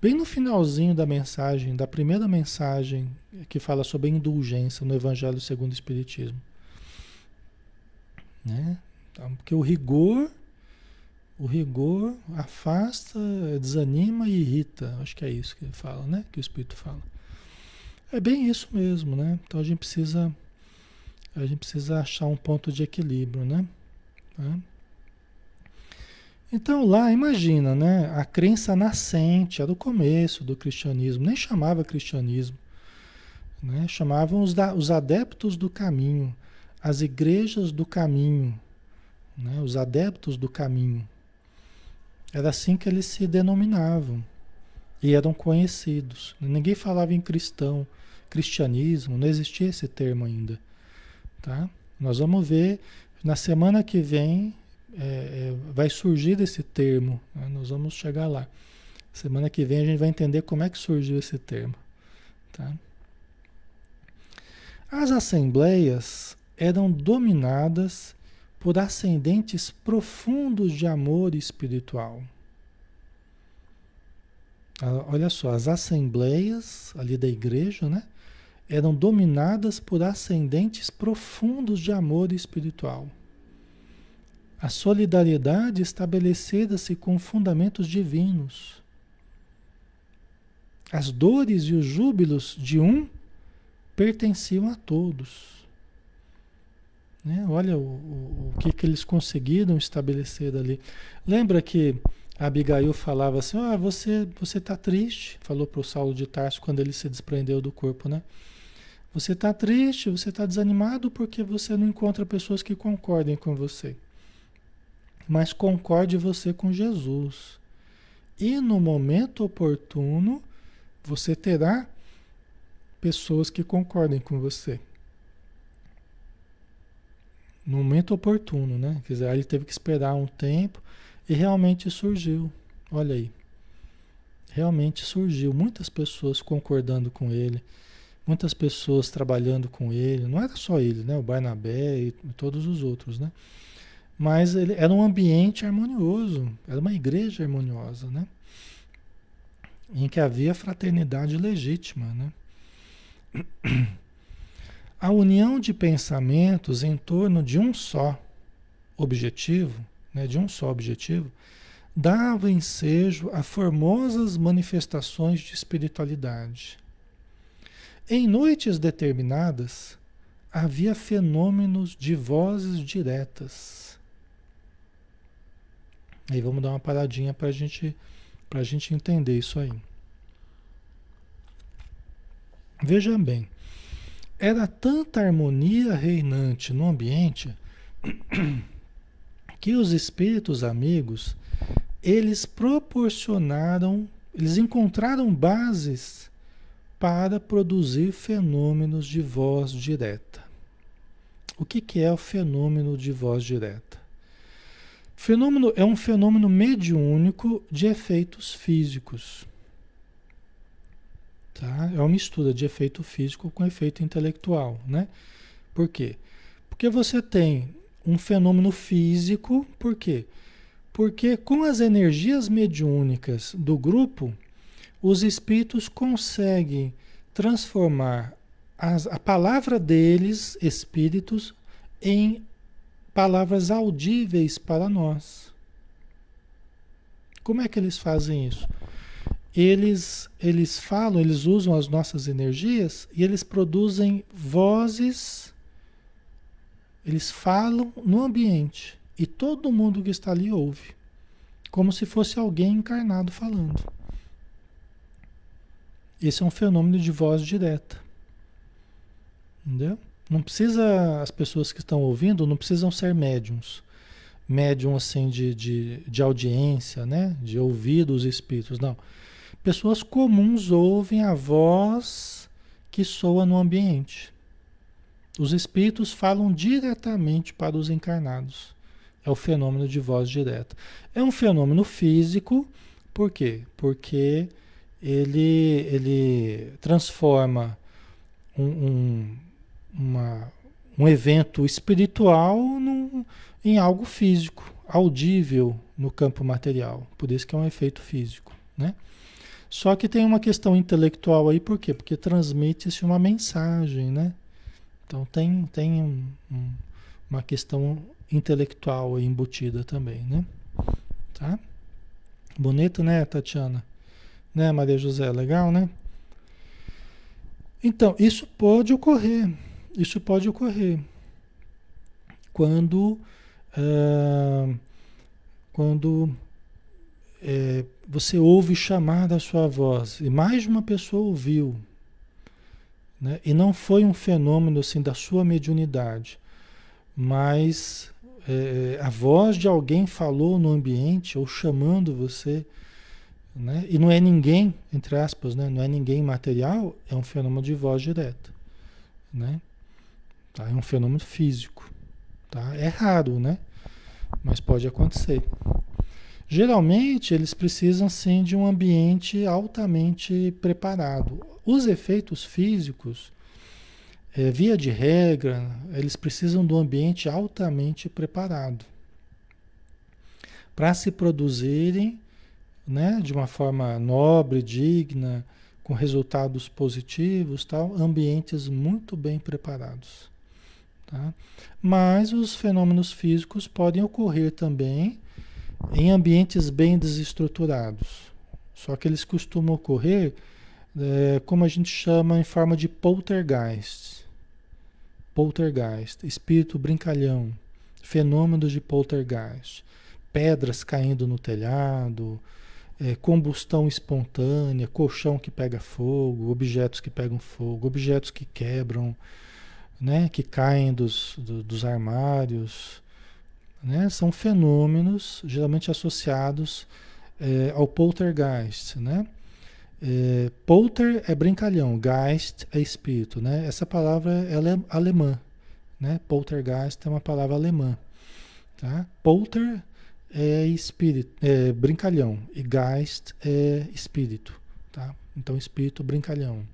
Bem no finalzinho da mensagem, da primeira mensagem que fala sobre indulgência no Evangelho segundo o Espiritismo. Né? Então, porque o rigor, o rigor afasta, desanima e irrita. Acho que é isso que ele fala, né? Que o Espírito fala. É bem isso mesmo, né? Então a gente precisa a gente precisa achar um ponto de equilíbrio, né? Tá? Então lá, imagina, né? A crença nascente, era o começo do cristianismo, nem chamava cristianismo, né? Chamavam os, da, os adeptos do caminho, as igrejas do caminho, né? Os adeptos do caminho. Era assim que eles se denominavam e eram conhecidos. Ninguém falava em cristão cristianismo, não existia esse termo ainda. Tá? Nós vamos ver, na semana que vem é, é, vai surgir esse termo, né? nós vamos chegar lá. Semana que vem a gente vai entender como é que surgiu esse termo. Tá? As assembleias eram dominadas por ascendentes profundos de amor espiritual. Ah, olha só, as assembleias ali da igreja, né? eram dominadas por ascendentes profundos de amor espiritual. A solidariedade estabelecida-se com fundamentos divinos. As dores e os júbilos de um pertenciam a todos. Né? Olha o, o, o que, que eles conseguiram estabelecer ali. Lembra que Abigail falava assim: ah, você você está triste, falou para o Saulo de Tarso quando ele se desprendeu do corpo, né? Você está triste, você está desanimado porque você não encontra pessoas que concordem com você. Mas concorde você com Jesus. E no momento oportuno, você terá pessoas que concordem com você. No momento oportuno, né? Quer dizer, ele teve que esperar um tempo e realmente surgiu. Olha aí. Realmente surgiu. Muitas pessoas concordando com ele muitas pessoas trabalhando com ele, não era só ele, né? O Barnabé e todos os outros, né? Mas ele era um ambiente harmonioso, era uma igreja harmoniosa, né? Em que havia fraternidade legítima, né? A união de pensamentos em torno de um só objetivo, né, de um só objetivo, dava ensejo a formosas manifestações de espiritualidade. Em noites determinadas, havia fenômenos de vozes diretas. Aí vamos dar uma paradinha para gente, a gente entender isso aí. Veja bem, era tanta harmonia reinante no ambiente que os espíritos amigos eles proporcionaram, eles encontraram bases para produzir fenômenos de voz direta. O que, que é o fenômeno de voz direta? Fenômeno é um fenômeno mediúnico de efeitos físicos. Tá? É uma mistura de efeito físico com efeito intelectual, né? Por quê? Porque você tem um fenômeno físico, por quê? Porque com as energias mediúnicas do grupo, os espíritos conseguem transformar as, a palavra deles, espíritos, em palavras audíveis para nós. Como é que eles fazem isso? Eles, eles falam, eles usam as nossas energias e eles produzem vozes, eles falam no ambiente e todo mundo que está ali ouve, como se fosse alguém encarnado falando. Esse é um fenômeno de voz direta. Entendeu? Não precisa, as pessoas que estão ouvindo não precisam ser médiums. Médium assim de, de, de audiência, né? De ouvir dos espíritos, não. Pessoas comuns ouvem a voz que soa no ambiente. Os espíritos falam diretamente para os encarnados. É o fenômeno de voz direta. É um fenômeno físico, por quê? Porque ele, ele transforma um, um, uma, um evento espiritual num, em algo físico, audível no campo material. Por isso que é um efeito físico. Né? Só que tem uma questão intelectual aí, por quê? Porque transmite-se uma mensagem, né? Então tem, tem um, um, uma questão intelectual embutida também, né? Tá? Bonito, né, Tatiana? Né, Maria José? Legal, né? Então, isso pode ocorrer. Isso pode ocorrer. Quando. Uh, quando é, você ouve chamar da sua voz e mais uma pessoa ouviu, né? e não foi um fenômeno assim da sua mediunidade, mas é, a voz de alguém falou no ambiente ou chamando você né? E não é ninguém, entre aspas, né? não é ninguém material, é um fenômeno de voz direta. Né? Tá? É um fenômeno físico. Tá? É raro, né? mas pode acontecer. Geralmente eles precisam sim de um ambiente altamente preparado. Os efeitos físicos, é, via de regra, eles precisam de um ambiente altamente preparado para se produzirem né, de uma forma nobre, digna, com resultados positivos, tal, ambientes muito bem preparados. Tá? Mas os fenômenos físicos podem ocorrer também em ambientes bem desestruturados. Só que eles costumam ocorrer é, como a gente chama em forma de poltergeist. Poltergeist, espírito brincalhão, fenômenos de poltergeist, pedras caindo no telhado, é, combustão espontânea, colchão que pega fogo, objetos que pegam fogo, objetos que quebram, né, que caem dos, do, dos armários, né, são fenômenos geralmente associados é, ao poltergeist, né? É, polter é brincalhão, geist é espírito, né? Essa palavra é alemã, né? Poltergeist é uma palavra alemã, tá? Polter é espírito, é brincalhão e geist é espírito, tá? Então espírito brincalhão.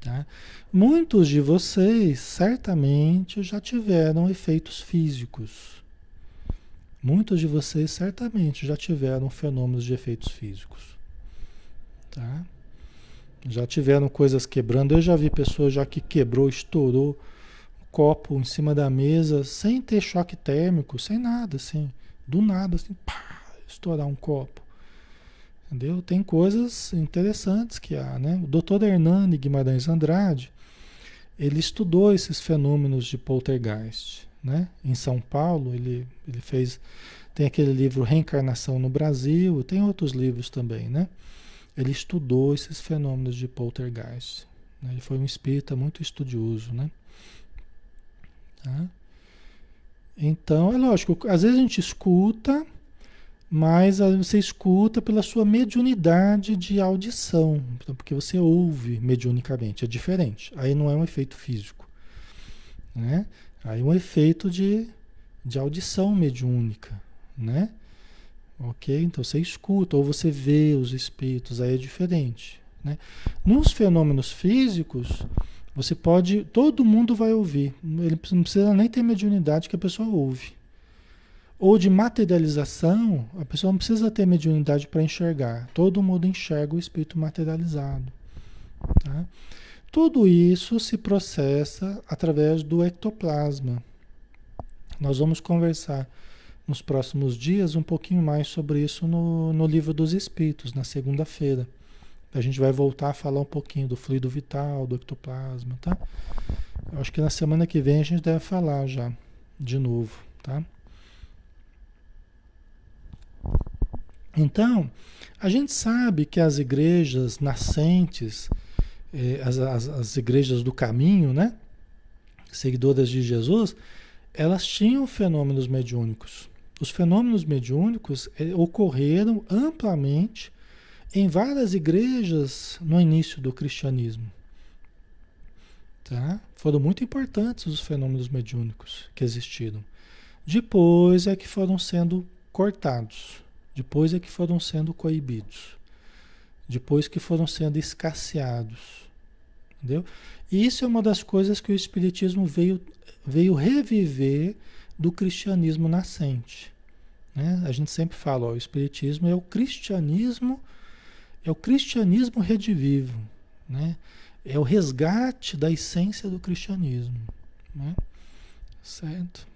Tá? Muitos de vocês certamente já tiveram efeitos físicos. Muitos de vocês certamente já tiveram fenômenos de efeitos físicos. Tá? Já tiveram coisas quebrando. Eu já vi pessoas já que quebrou, estourou copo em cima da mesa sem ter choque térmico, sem nada, assim. Do nada, assim, pá, estourar um copo. Entendeu? Tem coisas interessantes que há, né? O doutor Hernani Guimarães Andrade, ele estudou esses fenômenos de poltergeist, né? Em São Paulo, ele, ele fez, tem aquele livro Reencarnação no Brasil, tem outros livros também, né? Ele estudou esses fenômenos de poltergeist. Né? Ele foi um espírita muito estudioso, né? Tá? Então, é lógico, às vezes a gente escuta, mas você escuta pela sua mediunidade de audição, porque você ouve mediunicamente, é diferente. Aí não é um efeito físico, né? Aí é um efeito de, de audição mediúnica, né? Ok? Então você escuta ou você vê os espíritos, aí é diferente, né? Nos fenômenos físicos, você pode, todo mundo vai ouvir, ele não precisa nem ter mediunidade que a pessoa ouve ou de materialização, a pessoa não precisa ter mediunidade para enxergar. Todo mundo enxerga o espírito materializado. Tá? Tudo isso se processa através do ectoplasma. Nós vamos conversar nos próximos dias um pouquinho mais sobre isso no, no livro dos Espíritos, na segunda-feira. A gente vai voltar a falar um pouquinho do fluido vital, do ectoplasma, tá? Eu acho que na semana que vem a gente deve falar já, de novo, tá? Então, a gente sabe que as igrejas nascentes, eh, as, as, as, igrejas do caminho, né? Seguidoras de Jesus, elas tinham fenômenos mediúnicos. Os fenômenos mediúnicos eh, ocorreram amplamente em várias igrejas no início do cristianismo. Tá? Foram muito importantes os fenômenos mediúnicos que existiram. Depois é que foram sendo cortados. Depois é que foram sendo coibidos. Depois que foram sendo escasseados. Entendeu? E isso é uma das coisas que o Espiritismo veio, veio reviver do cristianismo nascente. Né? A gente sempre fala, ó, o Espiritismo é o cristianismo, é o cristianismo redivivo. Né? É o resgate da essência do cristianismo. Né? Certo?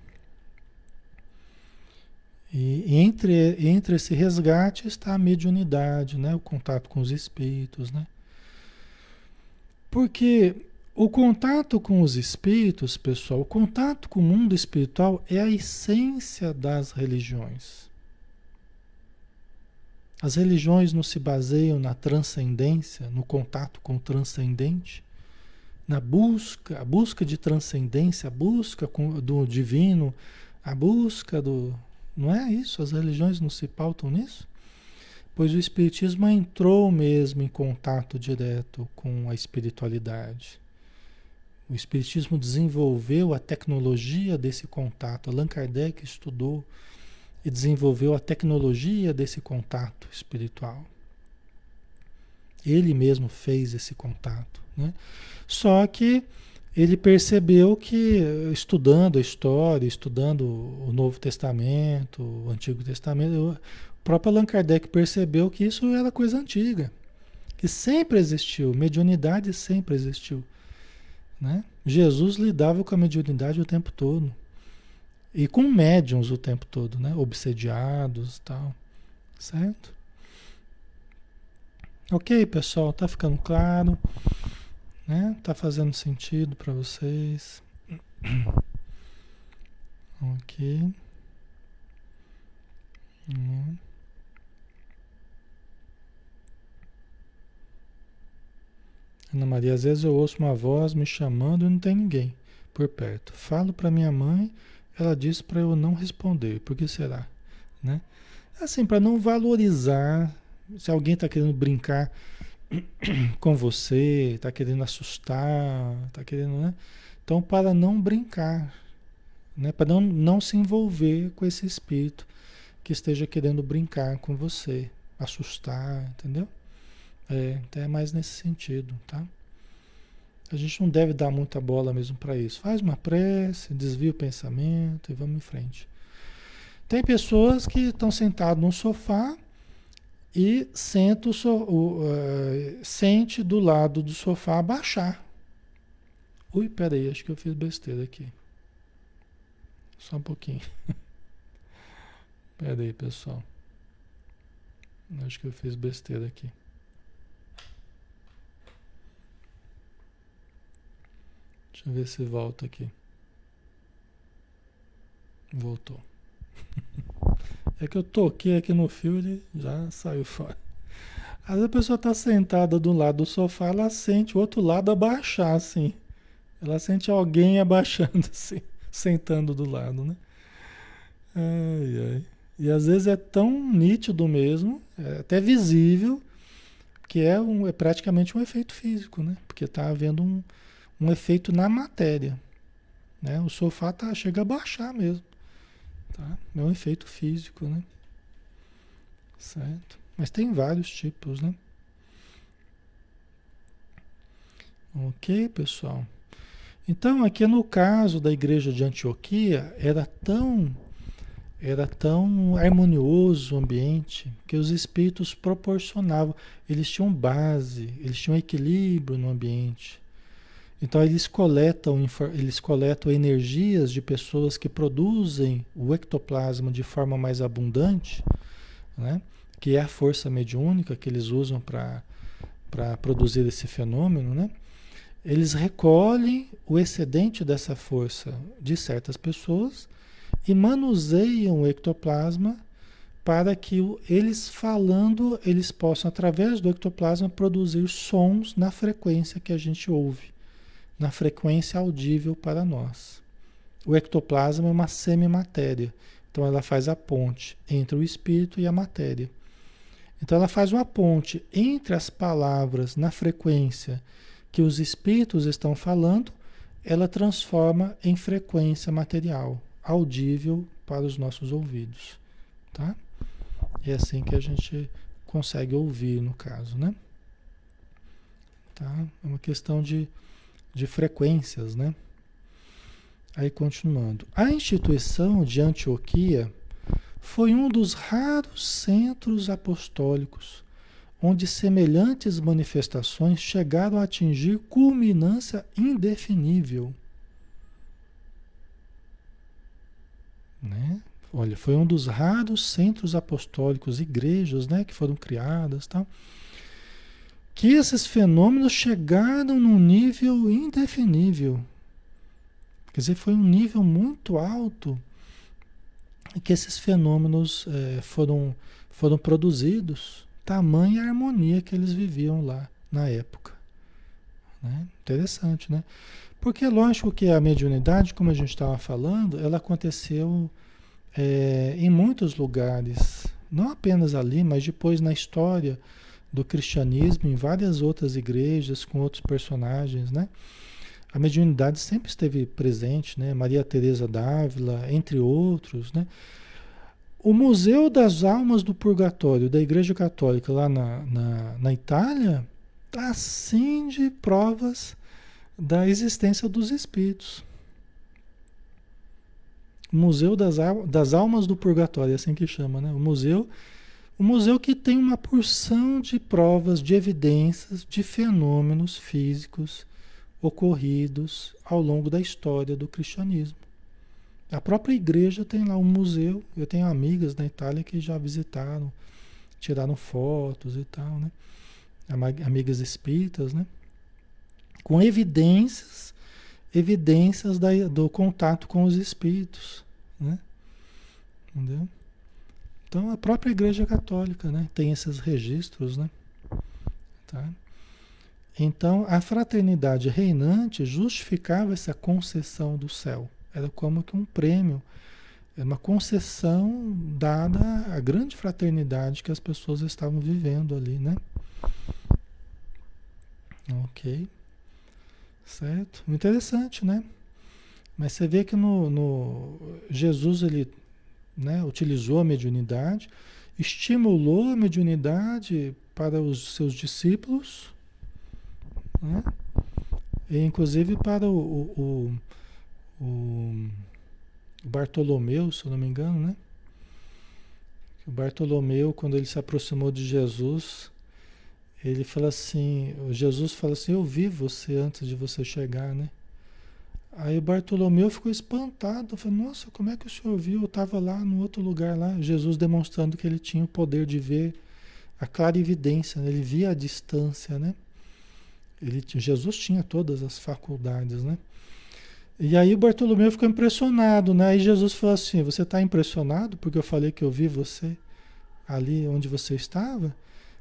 E entre, entre esse resgate está a mediunidade, né? o contato com os espíritos. Né? Porque o contato com os espíritos, pessoal, o contato com o mundo espiritual é a essência das religiões. As religiões não se baseiam na transcendência, no contato com o transcendente, na busca, a busca de transcendência, a busca do divino, a busca do, não é isso? As religiões não se pautam nisso? Pois o Espiritismo entrou mesmo em contato direto com a espiritualidade. O Espiritismo desenvolveu a tecnologia desse contato. Allan Kardec estudou e desenvolveu a tecnologia desse contato espiritual. Ele mesmo fez esse contato. Né? Só que ele percebeu que, estudando a história, estudando o Novo Testamento, o Antigo Testamento, o próprio Allan Kardec percebeu que isso era coisa antiga, que sempre existiu, mediunidade sempre existiu. Né? Jesus lidava com a mediunidade o tempo todo. E com médiums o tempo todo, né? Obsediados e tal. Certo? Ok, pessoal, tá ficando claro, né? Tá fazendo sentido para vocês. ok. Hum. Ana Maria, às vezes eu ouço uma voz me chamando e não tem ninguém por perto. Falo para minha mãe, ela diz para eu não responder. Por que será? Né? Assim, para não valorizar, se alguém está querendo brincar com você, está querendo assustar, está querendo, né? Então, para não brincar, né? para não, não se envolver com esse espírito que esteja querendo brincar com você, assustar, entendeu? É, então é mais nesse sentido, tá? A gente não deve dar muita bola mesmo para isso. Faz uma prece, desvia o pensamento e vamos em frente. Tem pessoas que estão sentadas no sofá e senta o, so, o uh, sente do lado do sofá abaixar. Ui, peraí, acho que eu fiz besteira aqui. Só um pouquinho. peraí, pessoal. Acho que eu fiz besteira aqui. Deixa eu ver se volta aqui. Voltou. É que eu toquei aqui no fio e já saiu fora. Às vezes a pessoa está sentada do lado do sofá, ela sente o outro lado abaixar, assim. Ela sente alguém abaixando, assim, sentando do lado, né? Ai, ai. E às vezes é tão nítido mesmo, é até visível, que é, um, é praticamente um efeito físico, né? Porque está havendo um, um efeito na matéria. Né? O sofá tá, chega a baixar mesmo. Tá? É um efeito físico, né? Certo? Mas tem vários tipos, né? Ok, pessoal? Então, aqui no caso da igreja de Antioquia, era tão era tão harmonioso o ambiente que os espíritos proporcionavam, eles tinham base, eles tinham equilíbrio no ambiente. Então eles coletam, eles coletam energias de pessoas que produzem o ectoplasma de forma mais abundante, né? que é a força mediúnica que eles usam para produzir esse fenômeno. Né? Eles recolhem o excedente dessa força de certas pessoas e manuseiam o ectoplasma para que eles falando, eles possam, através do ectoplasma, produzir sons na frequência que a gente ouve na frequência audível para nós. O ectoplasma é uma semimatéria, então ela faz a ponte entre o espírito e a matéria. Então ela faz uma ponte entre as palavras na frequência que os espíritos estão falando, ela transforma em frequência material, audível para os nossos ouvidos, tá? É assim que a gente consegue ouvir no caso, né? Tá? É uma questão de de frequências, né? Aí continuando. A instituição de Antioquia foi um dos raros centros apostólicos onde semelhantes manifestações chegaram a atingir culminância indefinível. Né? Olha, foi um dos raros centros apostólicos, igrejas, né, que foram criadas, tal. Tá? Que esses fenômenos chegaram num nível indefinível. Quer dizer, foi um nível muito alto que esses fenômenos é, foram, foram produzidos, tamanha harmonia que eles viviam lá na época. Né? Interessante, né? Porque é lógico que a mediunidade, como a gente estava falando, ela aconteceu é, em muitos lugares, não apenas ali, mas depois na história do cristianismo em várias outras igrejas com outros personagens, né? A mediunidade sempre esteve presente, né? Maria Teresa d'Ávila, entre outros, né? O Museu das Almas do Purgatório da Igreja Católica lá na, na, na Itália assim de provas da existência dos espíritos. Museu das, das Almas do Purgatório, é assim que chama, né? O Museu o museu que tem uma porção de provas, de evidências de fenômenos físicos ocorridos ao longo da história do cristianismo. A própria igreja tem lá um museu. Eu tenho amigas na Itália que já visitaram, tiraram fotos e tal, né? amigas espíritas, né? Com evidências, evidências da, do contato com os espíritos, né? Entendeu? Então a própria Igreja Católica, né, tem esses registros, né? Tá? Então a fraternidade reinante justificava essa concessão do céu. Era como que um prêmio, uma concessão dada à grande fraternidade que as pessoas estavam vivendo ali, né? Ok. Certo? Interessante, né? Mas você vê que no, no Jesus ele né, utilizou a mediunidade, estimulou a mediunidade para os seus discípulos, né? e inclusive para o, o, o, o Bartolomeu, se eu não me engano, né? O Bartolomeu, quando ele se aproximou de Jesus, ele fala assim, Jesus fala assim, eu vi você antes de você chegar, né? Aí o Bartolomeu ficou espantado, falou, nossa, como é que o senhor viu? Eu estava lá no outro lugar lá, Jesus demonstrando que ele tinha o poder de ver a clarividência, né? ele via a distância, né? Ele, Jesus tinha todas as faculdades, né? E aí o Bartolomeu ficou impressionado, né? Aí Jesus falou assim, você está impressionado porque eu falei que eu vi você ali onde você estava?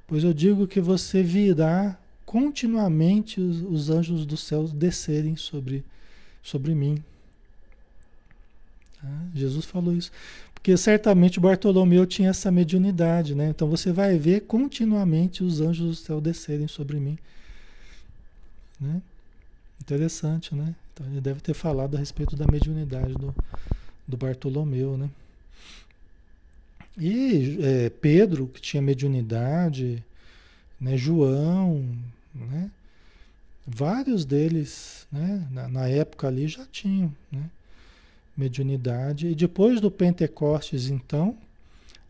Pois eu digo que você virá continuamente os, os anjos do céu descerem sobre, sobre mim. Tá? Jesus falou isso. Porque certamente Bartolomeu tinha essa mediunidade, né? Então você vai ver continuamente os anjos do céu descerem sobre mim. Né? Interessante, né? Então ele deve ter falado a respeito da mediunidade do, do Bartolomeu, né? E é, Pedro, que tinha mediunidade, né, João, né, vários deles, né, na, na, época ali já tinham né, mediunidade. E depois do Pentecostes, então,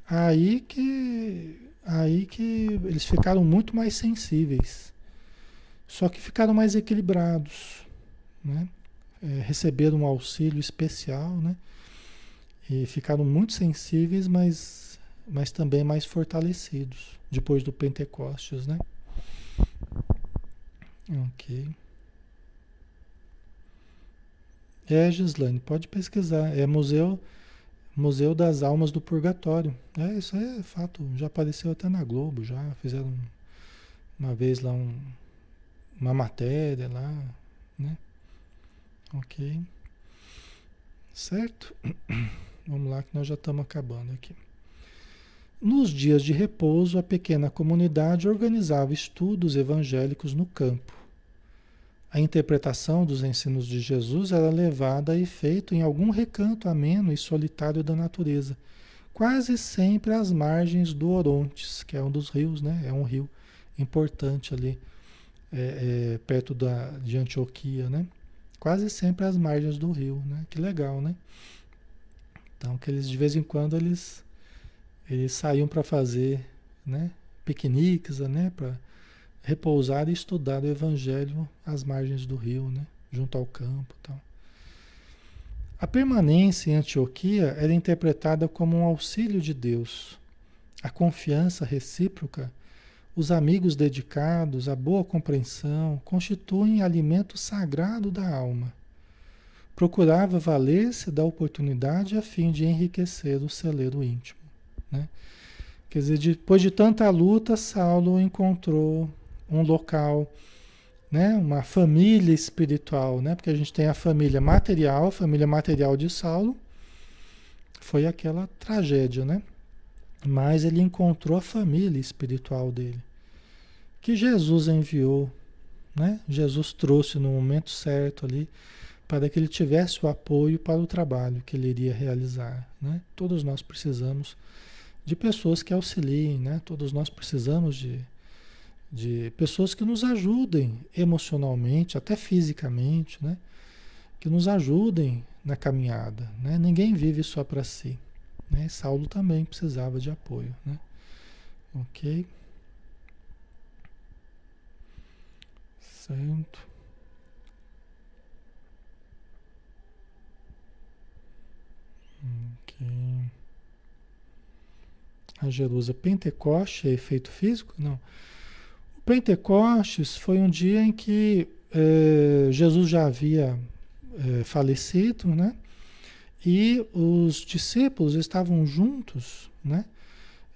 aí que, aí que eles ficaram muito mais sensíveis. Só que ficaram mais equilibrados, né? É, receberam um auxílio especial, né? E ficaram muito sensíveis, mas, mas também mais fortalecidos depois do Pentecostes, né? Ok. É, Gislaine, pode pesquisar. É Museu, Museu das Almas do Purgatório. É, isso é fato. Já apareceu até na Globo, já fizeram uma vez lá um, uma matéria lá, né? Ok. Certo? Vamos lá que nós já estamos acabando aqui. Nos dias de repouso, a pequena comunidade organizava estudos evangélicos no campo. A interpretação dos ensinos de Jesus era levada a efeito em algum recanto ameno e solitário da natureza, quase sempre às margens do Orontes, que é um dos rios, né? É um rio importante ali, é, é, perto da, de Antioquia, né? Quase sempre às margens do rio, né? Que legal, né? Então, que eles de vez em quando eles eles saíam para fazer, né, piqueniques, né, para repousar e estudar o evangelho às margens do rio, né, junto ao campo, tal. A permanência em Antioquia era interpretada como um auxílio de Deus. A confiança recíproca, os amigos dedicados, a boa compreensão constituem alimento sagrado da alma procurava valer-se da oportunidade a fim de enriquecer o celeiro íntimo. Né? Quer dizer, depois de tanta luta, Saulo encontrou um local, né? uma família espiritual, né? porque a gente tem a família material, a família material de Saulo, foi aquela tragédia, né? Mas ele encontrou a família espiritual dele, que Jesus enviou, né? Jesus trouxe no momento certo ali para que ele tivesse o apoio para o trabalho que ele iria realizar. Né? Todos nós precisamos de pessoas que auxiliem, né? todos nós precisamos de, de pessoas que nos ajudem emocionalmente, até fisicamente, né? que nos ajudem na caminhada. Né? Ninguém vive só para si. Né? Saulo também precisava de apoio. Né? Ok? Certo. Ok. A Jerusa, Pentecoste é efeito físico? Não. Pentecostes foi um dia em que eh, Jesus já havia eh, falecido, né? E os discípulos estavam juntos, né?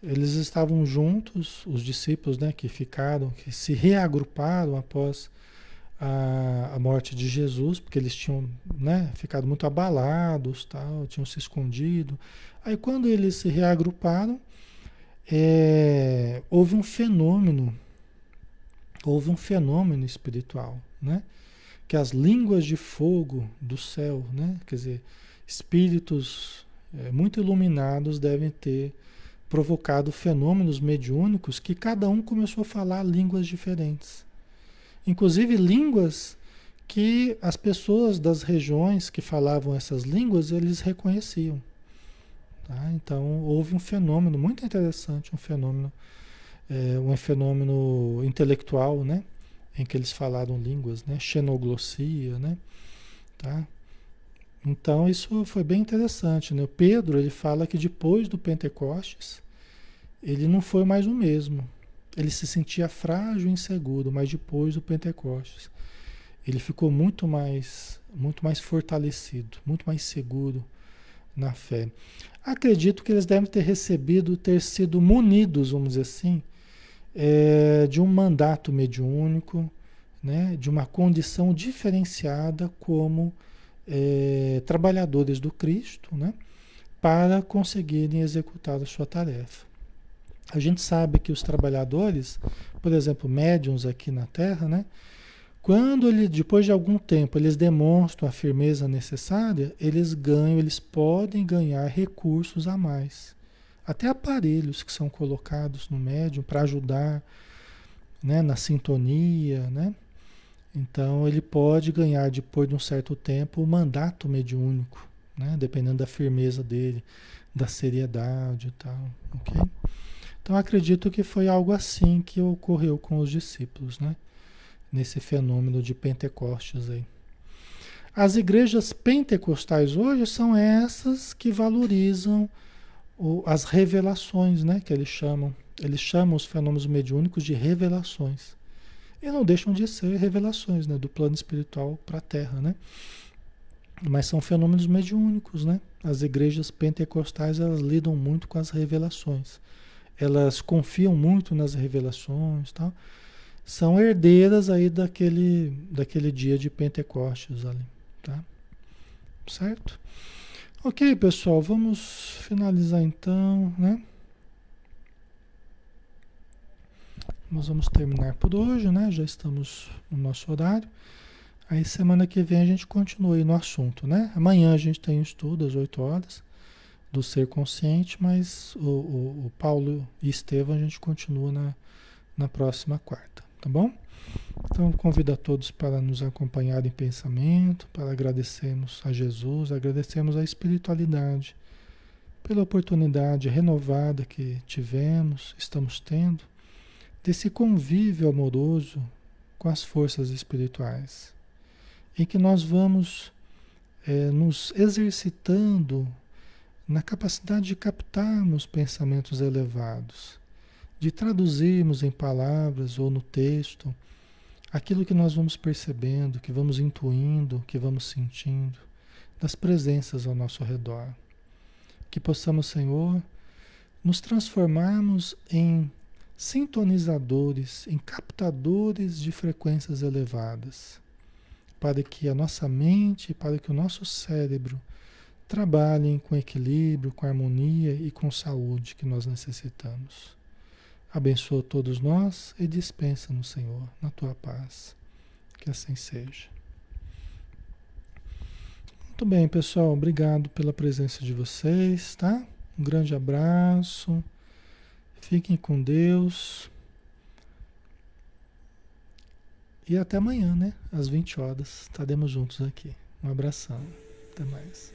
Eles estavam juntos, os discípulos, né, que ficaram, que se reagruparam após a, a morte de Jesus, porque eles tinham, né, ficado muito abalados, tal, tinham se escondido. Aí quando eles se reagruparam, é, houve um fenômeno, houve um fenômeno espiritual, né? Que as línguas de fogo do céu, né? Quer dizer, espíritos é, muito iluminados devem ter provocado fenômenos mediúnicos que cada um começou a falar línguas diferentes. Inclusive línguas que as pessoas das regiões que falavam essas línguas, eles reconheciam. Tá? Então houve um fenômeno muito interessante, um fenômeno, é, um fenômeno intelectual, né? Em que eles falaram línguas, né? Xenoglossia, né? Tá? Então isso foi bem interessante, né? O Pedro ele fala que depois do Pentecostes ele não foi mais o mesmo. Ele se sentia frágil e inseguro, mas depois do Pentecostes ele ficou muito mais, muito mais fortalecido, muito mais seguro na fé. Acredito que eles devem ter recebido, ter sido munidos, vamos dizer assim, é, de um mandato mediúnico, né, de uma condição diferenciada como é, trabalhadores do Cristo, né, para conseguirem executar a sua tarefa. A gente sabe que os trabalhadores, por exemplo, médiums aqui na Terra, né, quando ele, depois de algum tempo eles demonstram a firmeza necessária, eles ganham, eles podem ganhar recursos a mais. Até aparelhos que são colocados no médium para ajudar né, na sintonia, né? Então ele pode ganhar depois de um certo tempo o mandato mediúnico, né? Dependendo da firmeza dele, da seriedade e tal? Então acredito que foi algo assim que ocorreu com os discípulos, né? nesse fenômeno de Pentecostes aí. As igrejas pentecostais hoje são essas que valorizam o, as revelações, né, que eles chamam. Eles chamam os fenômenos mediúnicos de revelações. E não deixam de ser revelações, né, do plano espiritual para a Terra, né? Mas são fenômenos mediúnicos, né? As igrejas pentecostais, elas lidam muito com as revelações. Elas confiam muito nas revelações, tal são herdeiras aí daquele, daquele dia de Pentecostes ali, tá? Certo? Ok, pessoal, vamos finalizar então, né? Nós vamos terminar por hoje, né? Já estamos no nosso horário. Aí semana que vem a gente continua aí no assunto, né? Amanhã a gente tem um estudo às 8 horas do ser consciente, mas o, o, o Paulo e Estevam a gente continua na, na próxima quarta. Tá bom? Então convido a todos para nos acompanhar em pensamento, para agradecermos a Jesus, agradecermos a espiritualidade pela oportunidade renovada que tivemos, estamos tendo, desse convívio amoroso com as forças espirituais, em que nós vamos é, nos exercitando na capacidade de captarmos pensamentos elevados de traduzirmos em palavras ou no texto aquilo que nós vamos percebendo, que vamos intuindo, que vamos sentindo, das presenças ao nosso redor. Que possamos, Senhor, nos transformarmos em sintonizadores, em captadores de frequências elevadas, para que a nossa mente, para que o nosso cérebro trabalhem com equilíbrio, com harmonia e com saúde que nós necessitamos. Abençoa todos nós e dispensa-nos, Senhor, na tua paz. Que assim seja. Muito bem, pessoal. Obrigado pela presença de vocês, tá? Um grande abraço. Fiquem com Deus. E até amanhã, né? Às 20 horas. Estaremos juntos aqui. Um abração. Até mais.